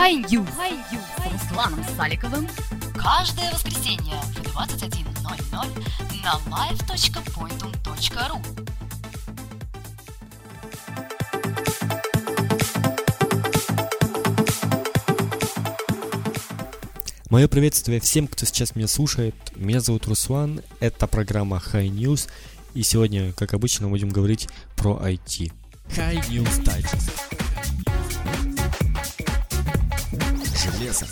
High News с Русланом Саликовым каждое воскресенье в 21.00 на live.pointum.ru Мое приветствие всем, кто сейчас меня слушает. Меня зовут Руслан, это программа High News, и сегодня, как обычно, будем говорить про IT. High News Digest. Железо.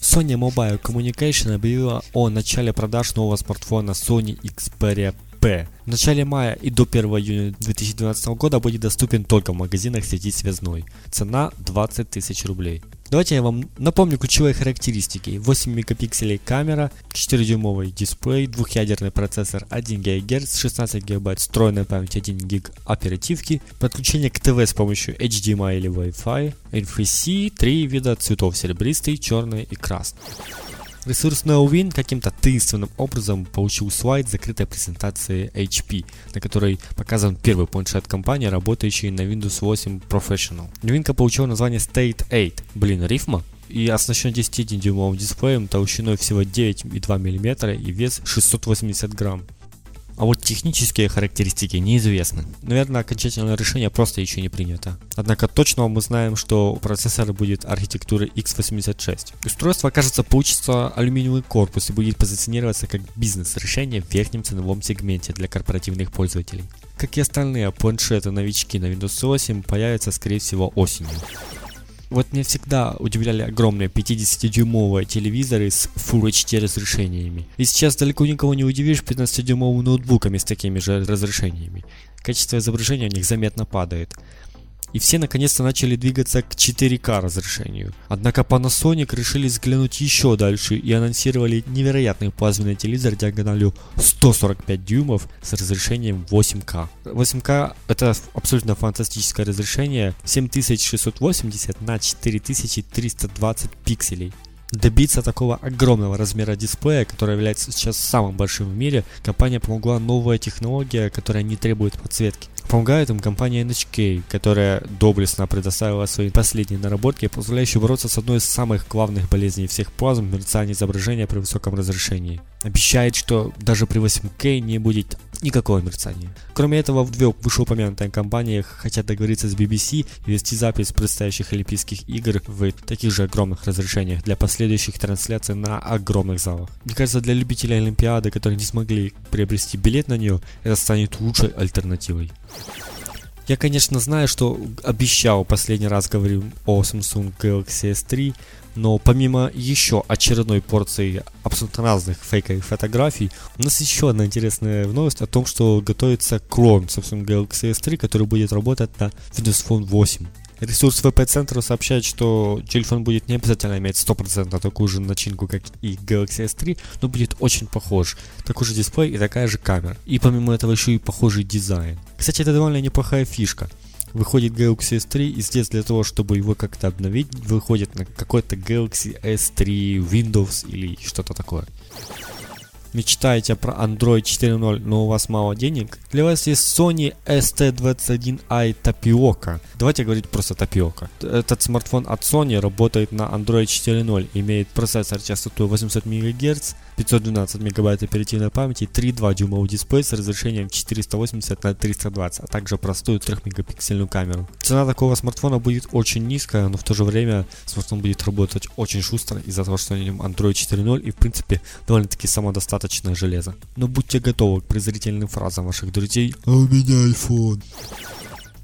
Sony Mobile Communication объявила о начале продаж нового смартфона Sony Xperia P. В начале мая и до 1 июня 2012 года будет доступен только в магазинах сети связной. Цена 20 тысяч рублей. Давайте я вам напомню ключевые характеристики. 8 мегапикселей камера, 4-дюймовый дисплей, двухъядерный процессор 1 ГГц, 16 ГБ встроенная память 1 ГБ оперативки, подключение к ТВ с помощью HDMI или Wi-Fi, NFC, три вида цветов серебристый, черный и красный. Ресурс NoWin каким-то таинственным образом получил слайд закрытой презентации HP, на которой показан первый планшет компании, работающий на Windows 8 Professional. Новинка получила название State 8. Блин, рифма? и оснащен 10-дюймовым дисплеем толщиной всего 9,2 мм и вес 680 грамм. А вот технические характеристики неизвестны. Наверное, окончательное решение просто еще не принято. Однако точно мы знаем, что у процессора будет архитектура x86. Устройство, кажется, получится алюминиевый корпус и будет позиционироваться как бизнес-решение в верхнем ценовом сегменте для корпоративных пользователей. Как и остальные планшеты-новички на Windows 8 появятся, скорее всего, осенью. Вот меня всегда удивляли огромные 50-дюймовые телевизоры с Full HD разрешениями. И сейчас далеко никого не удивишь 15-дюймовыми ноутбуками с такими же разрешениями. Качество изображения у них заметно падает и все наконец-то начали двигаться к 4К разрешению. Однако Panasonic решили взглянуть еще дальше и анонсировали невероятный плазменный телевизор диагональю 145 дюймов с разрешением 8К. 8К это абсолютно фантастическое разрешение 7680 на 4320 пикселей. Добиться такого огромного размера дисплея, который является сейчас самым большим в мире, компания помогла новая технология, которая не требует подсветки. Помогает им компания NHK, которая доблестно предоставила свои последние наработки, позволяющие бороться с одной из самых главных болезней всех плазм – мерцание изображения при высоком разрешении. Обещает, что даже при 8К не будет никакого мерцания. Кроме этого, в две вышеупомянутые компании хотят договориться с BBC и вести запись предстоящих Олимпийских игр в таких же огромных разрешениях для последующих трансляций на огромных залах. Мне кажется, для любителей Олимпиады, которые не смогли приобрести билет на нее, это станет лучшей альтернативой. Я, конечно, знаю, что обещал последний раз говорил о Samsung Galaxy S3, но помимо еще очередной порции абсолютно разных фейковых фотографий, у нас еще одна интересная новость о том, что готовится клон Samsung Galaxy S3, который будет работать на Windows Phone 8. Ресурс VP-центра сообщает, что телефон будет не обязательно иметь 100% такую же начинку, как и Galaxy S3, но будет очень похож. Такой же дисплей и такая же камера. И помимо этого еще и похожий дизайн. Кстати, это довольно неплохая фишка. Выходит Galaxy S3, и здесь для того, чтобы его как-то обновить, выходит на какой-то Galaxy S3 Windows или что-то такое мечтаете про Android 4.0, но у вас мало денег, для вас есть Sony ST21i Tapioca. Давайте говорить просто Tapioca. Этот смартфон от Sony работает на Android 4.0, имеет процессор частотой 800 МГц, 512 мегабайт оперативной памяти, 3,2 дюймовый дисплей с разрешением 480 на 320, а также простую 3-мегапиксельную камеру. Цена такого смартфона будет очень низкая, но в то же время смартфон будет работать очень шустро из-за того, что на нем Android 4.0 и в принципе довольно-таки самодостаточное железо. Но будьте готовы к презрительным фразам ваших друзей «А у меня iPhone».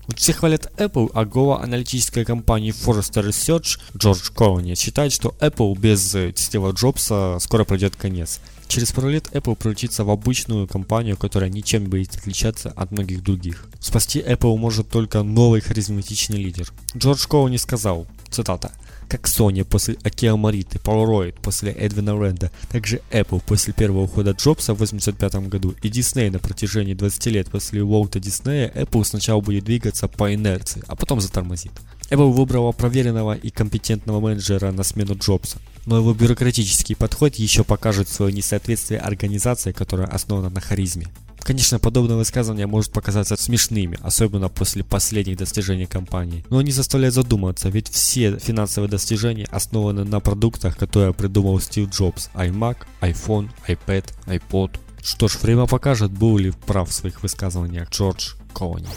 Вот все хвалят Apple, а глава аналитической компании Forrester Research Джордж Колони считает, что Apple без э, Стива Джобса скоро пройдет конец. Через пару лет Apple превратится в обычную компанию, которая ничем не будет отличаться от многих других. Спасти Apple может только новый харизматичный лидер. Джордж Коуни сказал, цитата, как Sony после Akira Morita, Polaroid после Эдвина Ренда, также Apple после первого ухода Джобса в 1985 году и Disney на протяжении 20 лет после Уолта Диснея, Apple сначала будет двигаться по инерции, а потом затормозит. Apple выбрала проверенного и компетентного менеджера на смену Джобса, но его бюрократический подход еще покажет свое несоответствие организации, которая основана на харизме. Конечно, подобное высказывание может показаться смешными, особенно после последних достижений компании. Но они заставляют задуматься, ведь все финансовые достижения основаны на продуктах, которые придумал Стив Джобс. iMac, iPhone, iPad, iPod. Что ж, время покажет, был ли прав в своих высказываниях Джордж Коуни.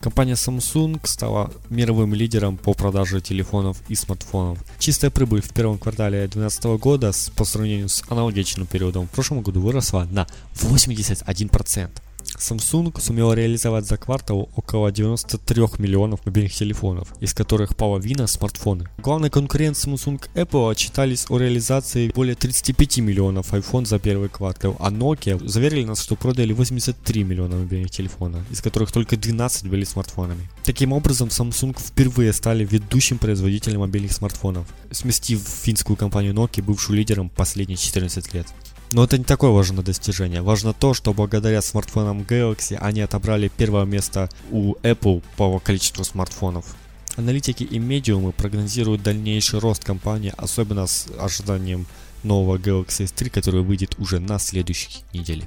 Компания Samsung стала мировым лидером по продаже телефонов и смартфонов. Чистая прибыль в первом квартале 2012 года по сравнению с аналогичным периодом в прошлом году выросла на 81%. Samsung сумел реализовать за квартал около 93 миллионов мобильных телефонов, из которых половина смартфоны. Главный конкурент Samsung Apple отчитались о реализации более 35 миллионов iPhone за первый квартал, а Nokia заверили нас, что продали 83 миллиона мобильных телефонов, из которых только 12 были смартфонами. Таким образом, Samsung впервые стали ведущим производителем мобильных смартфонов, сместив финскую компанию Nokia, бывшую лидером последние 14 лет. Но это не такое важное достижение. Важно то, что благодаря смартфонам Galaxy они отобрали первое место у Apple по количеству смартфонов. Аналитики и медиумы прогнозируют дальнейший рост компании, особенно с ожиданием нового Galaxy S3, который выйдет уже на следующей неделе.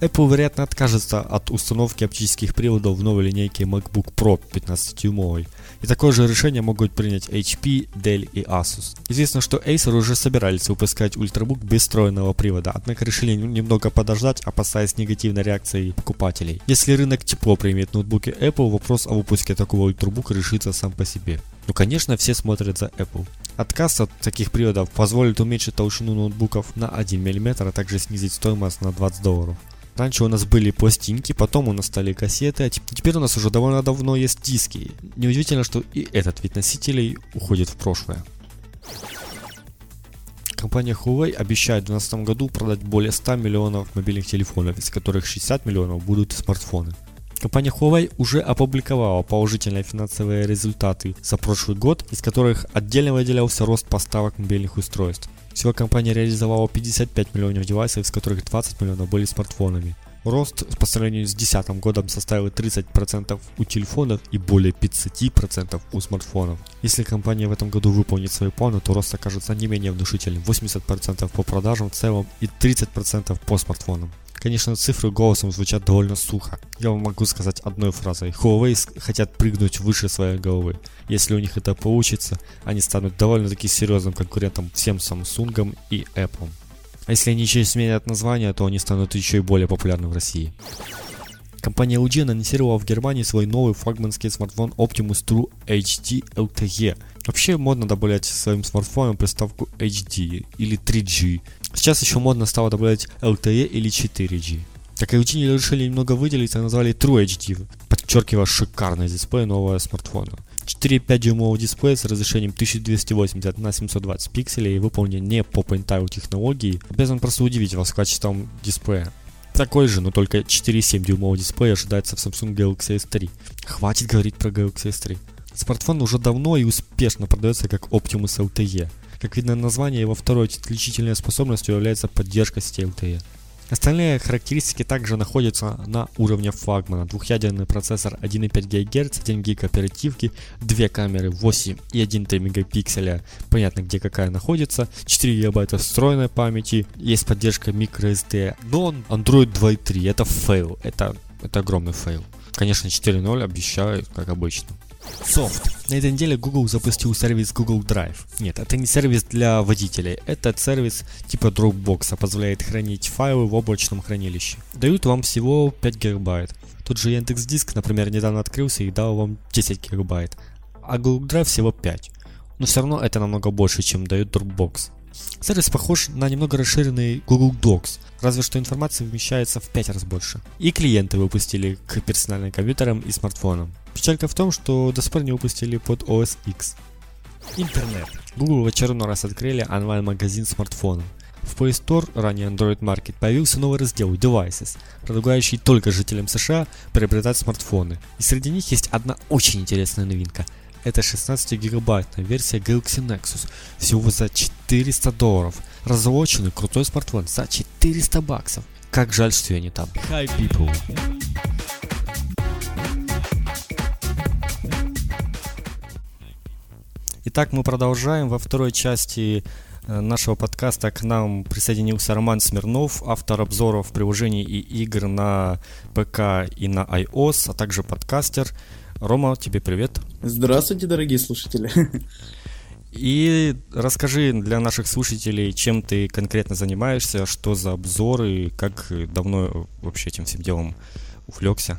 Apple, вероятно, откажется от установки оптических приводов в новой линейке MacBook Pro 15-дюймовой. И такое же решение могут принять HP, Dell и Asus. Известно, что Acer уже собирались выпускать ультрабук без встроенного привода, однако решили немного подождать, опасаясь негативной реакции покупателей. Если рынок тепло примет ноутбуки Apple, вопрос о выпуске такого ультрабука решится сам по себе. Ну, конечно, все смотрят за Apple. Отказ от таких приводов позволит уменьшить толщину ноутбуков на 1 мм, а также снизить стоимость на 20 долларов. Раньше у нас были пластинки, потом у нас стали кассеты, а теперь у нас уже довольно давно есть диски. Неудивительно, что и этот вид носителей уходит в прошлое. Компания Huawei обещает в 2012 году продать более 100 миллионов мобильных телефонов, из которых 60 миллионов будут смартфоны. Компания Huawei уже опубликовала положительные финансовые результаты за прошлый год, из которых отдельно выделялся рост поставок мобильных устройств. Всего компания реализовала 55 миллионов девайсов, из которых 20 миллионов были смартфонами. Рост по сравнению с 2010 годом составил 30% у телефонов и более 50% у смартфонов. Если компания в этом году выполнит свои планы, то рост окажется не менее внушительным. 80% по продажам в целом и 30% по смартфонам. Конечно, цифры голосом звучат довольно сухо. Я вам могу сказать одной фразой. Huawei хотят прыгнуть выше своей головы. Если у них это получится, они станут довольно-таки серьезным конкурентом всем Samsung и Apple. А если они еще сменят название, то они станут еще и более популярны в России. Компания LG анонсировала в Германии свой новый флагманский смартфон Optimus True HD LTE. Вообще модно добавлять своим смартфонам приставку HD или 3G. Сейчас еще модно стало добавлять LTE или 4G. Так LG решили немного выделиться и назвали True HD, подчеркивая шикарный дисплей нового смартфона. 4,5 дюймовый дисплей с разрешением 1280 на 720 пикселей, выполнен не по PointIO технологии, обязан просто удивить вас качеством дисплея. Такой же, но только 4,7 дюймовый дисплей ожидается в Samsung Galaxy S3. Хватит говорить про Galaxy S3. Смартфон уже давно и успешно продается как Optimus LTE. Как видно название, его второй отличительной способностью является поддержка LTE. Остальные характеристики также находятся на уровне флагмана. Двухъядерный процессор 1,5 ГГц, 1 ГБ оперативки, две камеры 8 и 1,3 мегапикселя, понятно где какая находится, 4 ГБ встроенной памяти, есть поддержка microSD, но Android 2.3, это фейл, это, это огромный фейл. Конечно 4.0 обещают, как обычно. Софт. На этой неделе Google запустил сервис Google Drive. Нет, это не сервис для водителей. Этот сервис типа Dropbox позволяет хранить файлы в облачном хранилище. Дают вам всего 5 гигабайт. Тот же Яндекс Диск, например, недавно открылся и дал вам 10 гигабайт. А Google Drive всего 5. Но все равно это намного больше, чем дает Dropbox. Сервис похож на немного расширенный Google Docs, разве что информация вмещается в 5 раз больше. И клиенты выпустили к персональным компьютерам и смартфонам. Печалька в том, что до сих пор не выпустили под OS X. Интернет. Google в очередной раз открыли онлайн-магазин смартфонов. В Play Store, ранее Android Market, появился новый раздел Devices, предлагающий только жителям США приобретать смартфоны. И среди них есть одна очень интересная новинка – это 16-гигабайтная версия Galaxy Nexus всего за 400 долларов. Разлоченный крутой смартфон за 400 баксов. Как жаль, что я не там. Hi people. Итак, мы продолжаем. Во второй части э, нашего подкаста к нам присоединился Роман Смирнов, автор обзоров приложений и игр на ПК и на iOS, а также подкастер. Рома, тебе привет. Здравствуйте, дорогие слушатели. И расскажи для наших слушателей, чем ты конкретно занимаешься, что за обзоры, как давно вообще этим всем делом увлекся.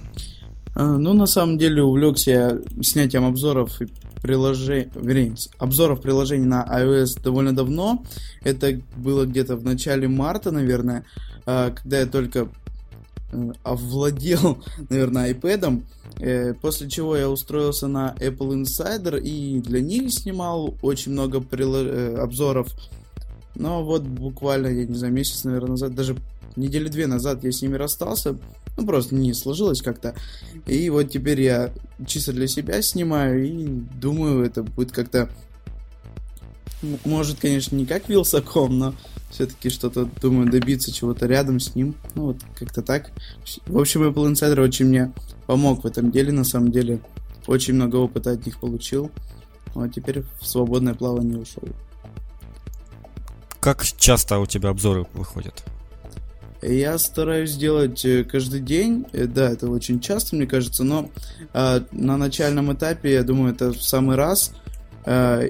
А, ну, на самом деле, увлекся снятием обзоров и приложений, вернее, обзоров приложений на iOS довольно давно. Это было где-то в начале марта, наверное, а, когда я только э, овладел, наверное, iPad. Э, после чего я устроился на Apple Insider и для них снимал очень много прило- э, обзоров. Но вот буквально, я не знаю, месяц, наверное, назад, даже недели две назад я с ними расстался. Ну, просто не сложилось как-то. И вот теперь я чисто для себя снимаю и думаю, это будет как-то... Может, конечно, не как Вилсаком, но все-таки что-то, думаю, добиться чего-то рядом с ним. Ну, вот как-то так. В общем, Apple Insider очень мне помог в этом деле, на самом деле. Очень много опыта от них получил. Ну, а теперь в свободное плавание ушел. Как часто у тебя обзоры выходят? Я стараюсь делать э, каждый день. Э, да, это очень часто, мне кажется, но э, на начальном этапе, я думаю, это в самый раз. Э,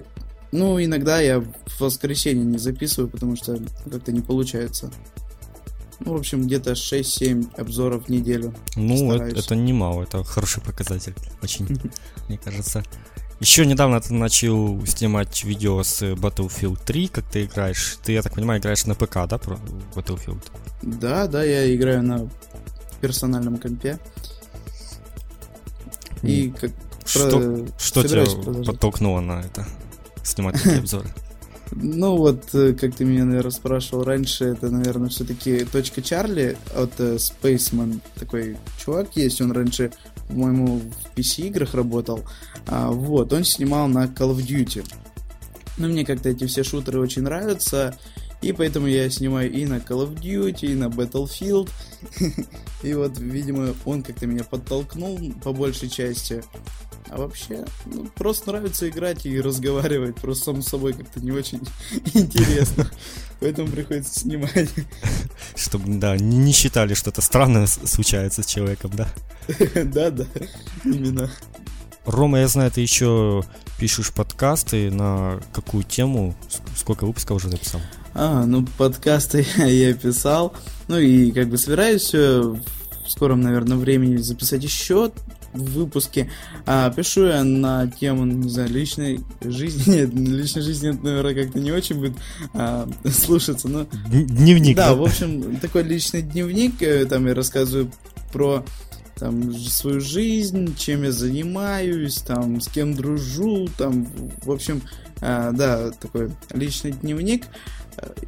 ну, иногда я в воскресенье не записываю, потому что как-то не получается. Ну, в общем, где-то 6-7 обзоров в неделю. Ну, это, это немало, это хороший показатель. Очень, мне кажется. Еще недавно ты начал снимать видео с Battlefield 3, как ты играешь. Ты, я так понимаю, играешь на ПК, да, про Battlefield? Да, да, я играю на персональном компе. И как что, про... что тебя продолжать. подтолкнуло на это? Снимать такие обзоры? Ну вот, э, как ты меня, наверное, спрашивал раньше, это, наверное, все-таки точка Чарли от uh, Spaceman. Такой чувак есть, он раньше, по-моему, в PC-играх работал. А, вот, он снимал на Call of Duty. Ну, мне как-то эти все шутеры очень нравятся. И поэтому я снимаю и на Call of Duty, и на Battlefield. И вот, видимо, он как-то меня подтолкнул по большей части. А вообще, ну, просто нравится играть и разговаривать. Просто сам собой как-то не очень интересно. Поэтому приходится снимать. Чтобы, да, не считали, что это странное случается с человеком, да? Да, да, именно. Рома, я знаю, ты еще пишешь подкасты на какую тему? Сколько выпусков уже написал? А, ну подкасты я писал. Ну и как бы собираюсь в скором, наверное, времени записать еще выпуске. А, пишу я на тему, не знаю, личной жизни. Нет, личной жизни, это, наверное, как-то не очень будет а, слушаться. Но... Дневник. Да, да, в общем, такой личный дневник. Э, там я рассказываю про там свою жизнь, чем я занимаюсь, там с кем дружу, там, в общем, а, да, такой личный дневник.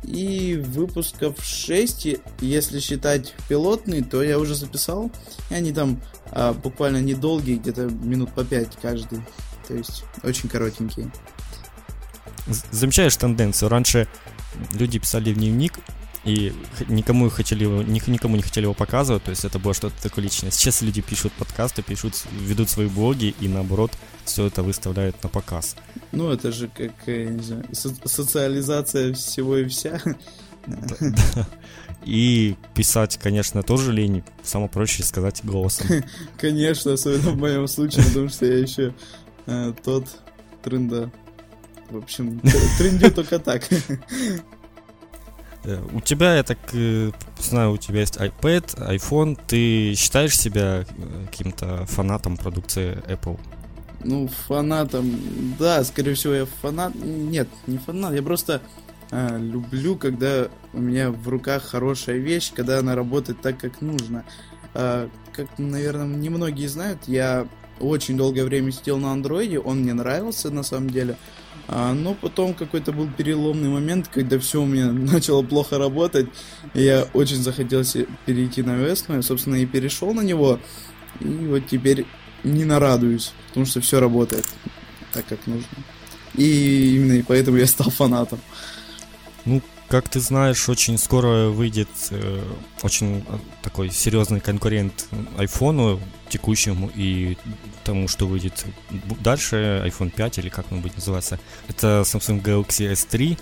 И выпусков 6, если считать пилотный, то я уже записал. И они там а, буквально недолгие, где-то минут по 5 каждый. То есть очень коротенькие. Замечаешь тенденцию? Раньше люди писали в дневник, и никому хотели его, никому не хотели его показывать, то есть это было что-то такое личное. Сейчас люди пишут подкасты, пишут, ведут свои блоги и наоборот все это выставляют на показ. Ну это же как, я не знаю, со- социализация всего и вся. И писать, конечно, тоже лень. Самое проще сказать голосом. Конечно, особенно в моем случае, потому что я еще э, тот тренда. В общем, трендю только так. Э, у тебя, я так э, знаю, у тебя есть iPad, iPhone. Ты считаешь себя э, каким-то фанатом продукции Apple? Ну, фанатом, да, скорее всего, я фанат. Нет, не фанат, я просто э, люблю, когда у меня в руках хорошая вещь, когда она работает так, как нужно. Э, как, наверное, немногие знают, я очень долгое время сидел на андроиде, он мне нравился на самом деле. Но потом какой-то был переломный момент, когда все у меня начало плохо работать. И я очень захотел перейти на iOS, но я, собственно, и перешел на него. И вот теперь не нарадуюсь, потому что все работает так, как нужно. И именно и поэтому я стал фанатом. Ну, как ты знаешь, очень скоро выйдет э, очень э, такой серьезный конкурент айфону текущему и тому, что выйдет дальше, iPhone 5 или как он будет называться. Это Samsung Galaxy S3.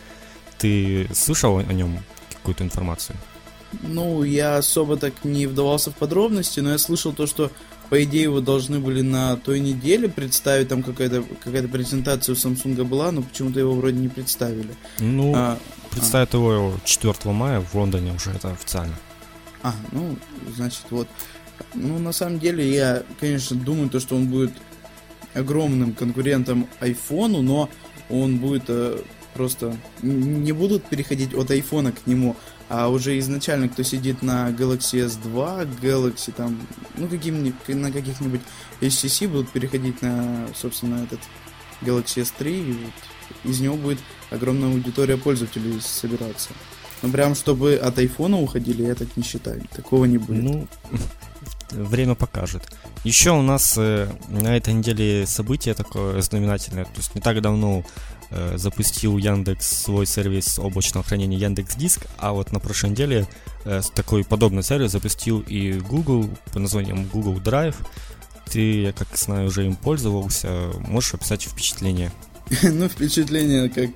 Ты слышал о нем какую-то информацию? Ну, я особо так не вдавался в подробности, но я слышал то, что по идее его должны были на той неделе представить, там какая-то какая презентация у Samsung была, но почему-то его вроде не представили. Ну, а, представят его 4 мая в Лондоне уже, это официально. А, ну, значит, вот. Ну, на самом деле, я, конечно, думаю, то, что он будет огромным конкурентом айфону, но он будет э, просто... Не будут переходить от айфона к нему, а уже изначально, кто сидит на Galaxy S2, Galaxy там, ну, каким на каких-нибудь HTC будут переходить на, собственно, этот Galaxy S3, и вот из него будет огромная аудитория пользователей собираться. Ну, прям, чтобы от айфона уходили, я так не считаю. Такого не будет. Ну, время покажет. Еще у нас э, на этой неделе событие такое знаменательное. То есть не так давно Э, запустил Яндекс свой сервис облачного хранения Яндекс Диск, а вот на прошлой неделе э, такой подобный сервис запустил и Google по названием Google Drive. Ты, я как знаю, уже им пользовался. Можешь описать впечатление? Ну, впечатление как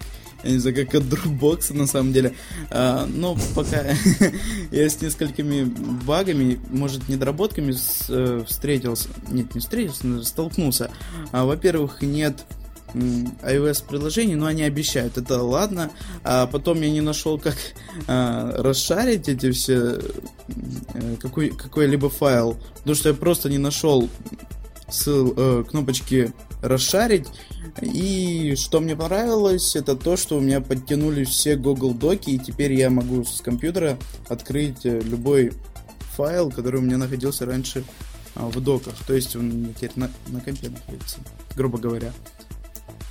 я не знаю, как от Dropbox на самом деле. А, но пока я с несколькими багами, может, недоработками э, встретился. Нет, не встретился, столкнулся. А, во-первых, нет iOS-приложений, но они обещают, это ладно. А потом я не нашел, как а, расшарить эти все э, какой, какой-либо файл, потому что я просто не нашел ссыл, э, кнопочки расшарить. И что мне понравилось, это то, что у меня подтянули все Google Доки, и теперь я могу с компьютера открыть э, любой файл, который у меня находился раньше а, в доках. То есть он теперь на, на компе находится, грубо говоря.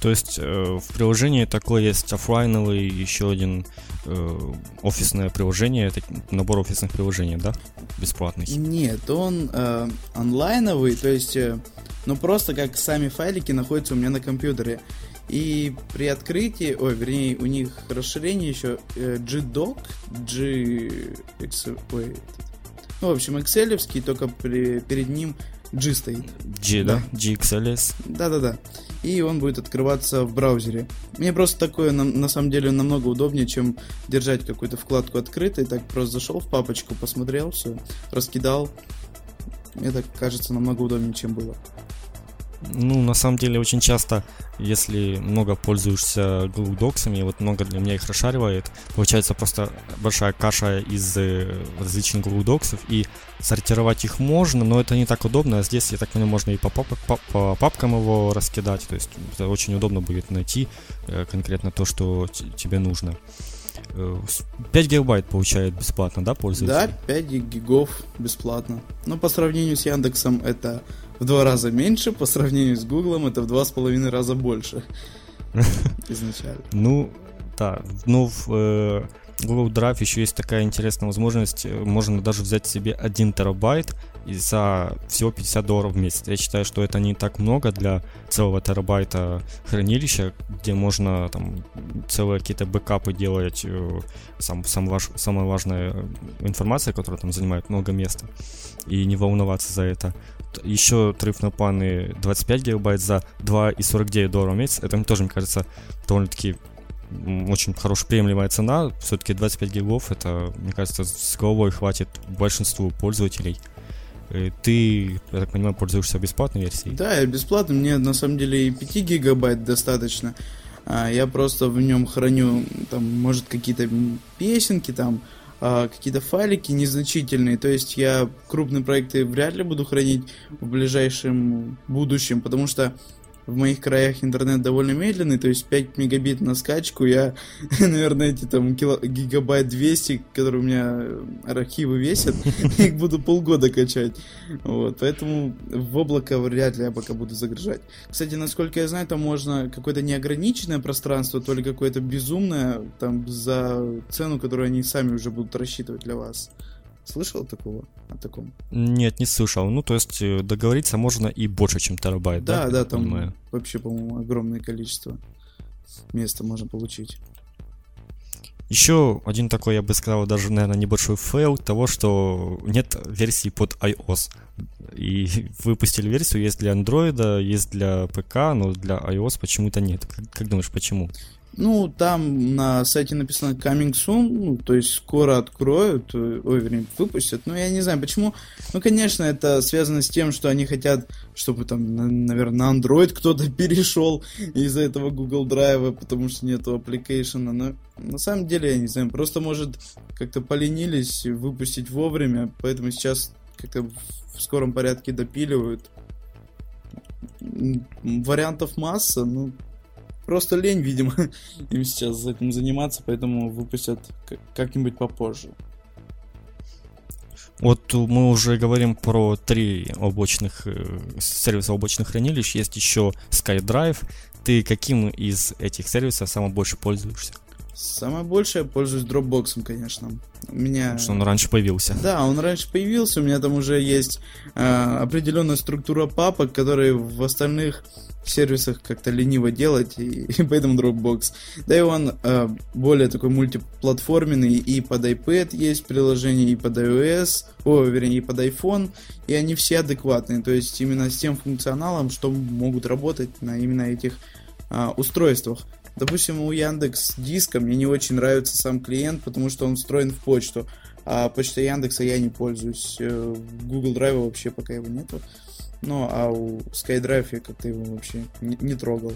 То есть э, в приложении такое есть офлайновый, еще один э, офисное приложение, это набор офисных приложений, да? Бесплатный. Нет, он э, онлайновый, то есть, э, ну просто как сами файлики находятся у меня на компьютере. И при открытии, ой, вернее, у них расширение еще э, G-Doc, G... Ой, ну, в общем, Excel, только при, перед ним G стоит. G, да? да? GXLS. Да-да-да и он будет открываться в браузере. Мне просто такое на, на самом деле намного удобнее, чем держать какую-то вкладку открытой. Так просто зашел в папочку, посмотрел, все, раскидал. Мне так кажется намного удобнее, чем было. Ну, на самом деле, очень часто, если много пользуешься Google Docs, вот много для меня их расшаривает, получается просто большая каша из э, различных Google Docs, и сортировать их можно, но это не так удобно. А здесь, я так понимаю, можно и по, пап по, по папкам его раскидать, то есть это очень удобно будет найти э, конкретно то, что тебе нужно. 5 э, гигабайт получает бесплатно, да, пользователь? Да, 5 гигов бесплатно. Но по сравнению с Яндексом это в два раза меньше, по сравнению с Гуглом это в два с половиной раза больше. Изначально. Ну, да, ну в э, Google Drive еще есть такая интересная возможность, э, можно даже взять себе 1 терабайт за всего 50 долларов в месяц. Я считаю, что это не так много для целого терабайта хранилища, где можно там целые какие-то бэкапы делать, э, сам, сам ваш, самая важная информация, которая там занимает много места, и не волноваться за это еще тариф на планы 25 гигабайт за 2,49 долларов в месяц. Это тоже, мне кажется, довольно-таки очень хорошая приемлемая цена. Все-таки 25 гигов, это, мне кажется, с головой хватит большинству пользователей. Э, ты, я так понимаю, пользуешься бесплатной версией? Да, я бесплатно. Мне на самом деле и 5 гигабайт достаточно. А, я просто в нем храню, там, может, какие-то песенки, там, а, какие-то файлики незначительные. То есть я крупные проекты вряд ли буду хранить в ближайшем будущем, потому что в моих краях интернет довольно медленный, то есть 5 мегабит на скачку, я, наверное, эти там кило, гигабайт 200, которые у меня архивы весят, их буду полгода качать. Вот, поэтому в облако вряд ли я пока буду загружать. Кстати, насколько я знаю, там можно какое-то неограниченное пространство, то ли какое-то безумное, там за цену, которую они сами уже будут рассчитывать для вас. Слышал такого? О таком? Нет, не слышал. Ну, то есть э, договориться можно и больше, чем терабайт, да? Да, да, там понимаю. вообще, по-моему, огромное количество места можно получить. Еще один такой, я бы сказал, даже, наверное, небольшой фейл того, что нет версии под iOS. И выпустили версию, есть для Android, есть для ПК, но для iOS почему-то нет. Как, как думаешь, почему? Ну, там на сайте написано coming soon, ну, то есть скоро откроют, э, ой, вернее, выпустят. Ну, я не знаю, почему. Ну, конечно, это связано с тем, что они хотят, чтобы там, наверное, на Android кто-то перешел из-за этого Google Drive, потому что нету application а. Но на самом деле, я не знаю, просто, может, как-то поленились выпустить вовремя, поэтому сейчас как-то в скором порядке допиливают. Вариантов масса, ну, Просто лень, видимо, им сейчас этим заниматься, поэтому выпустят как-нибудь попозже. Вот мы уже говорим про три облачных э, сервиса облачных хранилищ. Есть еще SkyDrive. Ты каким из этих сервисов самым больше пользуешься? Самое большее пользуюсь Dropbox, конечно. У меня... Потому что он раньше появился. Да, он раньше появился. У меня там уже есть э, определенная структура папок, которые в остальных сервисах как-то лениво делать, и, и поэтому Dropbox. Да и он э, более такой мультиплатформенный, и под iPad есть приложение, и под iOS, о, вернее, и под iPhone, и они все адекватные, то есть именно с тем функционалом, что могут работать на именно этих э, устройствах. Допустим, у Яндекс Диска мне не очень нравится сам клиент, потому что он встроен в почту. А почтой Яндекса я не пользуюсь. Э, Google Drive вообще пока его нету. Ну, а у SkyDrive я как-то его вообще не, не трогал.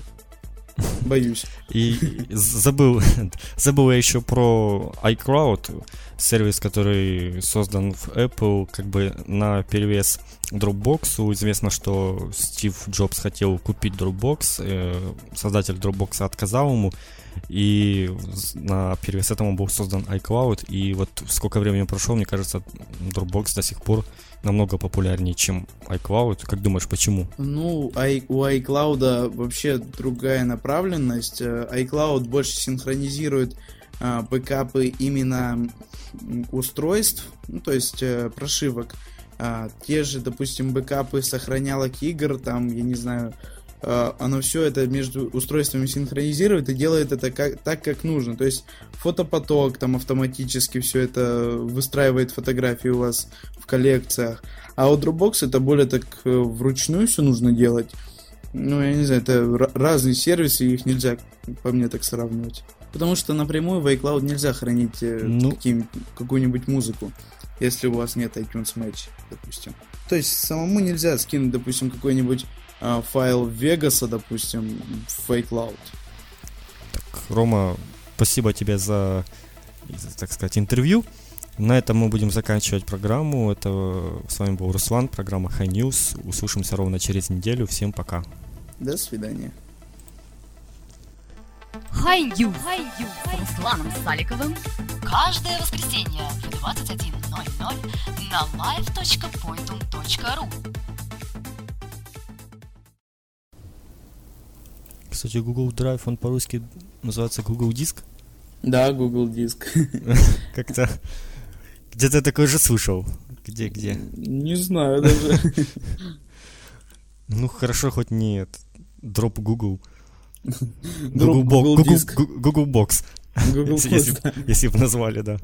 Боюсь. И забыл, забыл я еще про iCloud, сервис, который создан в Apple, как бы на перевес Dropbox. Известно, что Стив Джобс хотел купить Dropbox, э, создатель Dropbox отказал ему, и на перевес этому был создан iCloud, и вот сколько времени прошло, мне кажется, Dropbox до сих пор намного популярнее, чем iCloud. Как думаешь, почему? Ну, I, у iCloud вообще другая направленность. Э, iCloud больше синхронизирует э, бэкапы именно устройств, ну, то есть э, прошивок. А, те же, допустим, бэкапы сохранялок игр, там, я не знаю, оно все это между устройствами синхронизирует и делает это как, так, как нужно. То есть фотопоток там автоматически все это выстраивает фотографии у вас в коллекциях. А у Dropbox это более так э, вручную все нужно делать. Ну, я не знаю, это разные сервисы, их нельзя, по мне, так сравнивать. Потому что напрямую в iCloud нельзя хранить э, ну... какую-нибудь музыку, если у вас нет iTunes Match, допустим. То есть самому нельзя скинуть, допустим, какой-нибудь э, файл Вегаса, допустим, в iCloud. Так, Рома, спасибо тебе за, так сказать, интервью. На этом мы будем заканчивать программу. Это с вами был Руслан, программа High News. Услышимся ровно через неделю. Всем пока. До свидания. High News с Русланом Саликовым каждое воскресенье в 21.00 на live.pointum.ru Кстати, Google Drive, он по-русски называется Google Диск? Да, Google Диск. Как-то где-то такой же слышал. Где, где? Не знаю даже. Ну, хорошо, хоть нет. Дроп Google. Google, Google, Google, Google Box. Google Box, если бы назвали, да.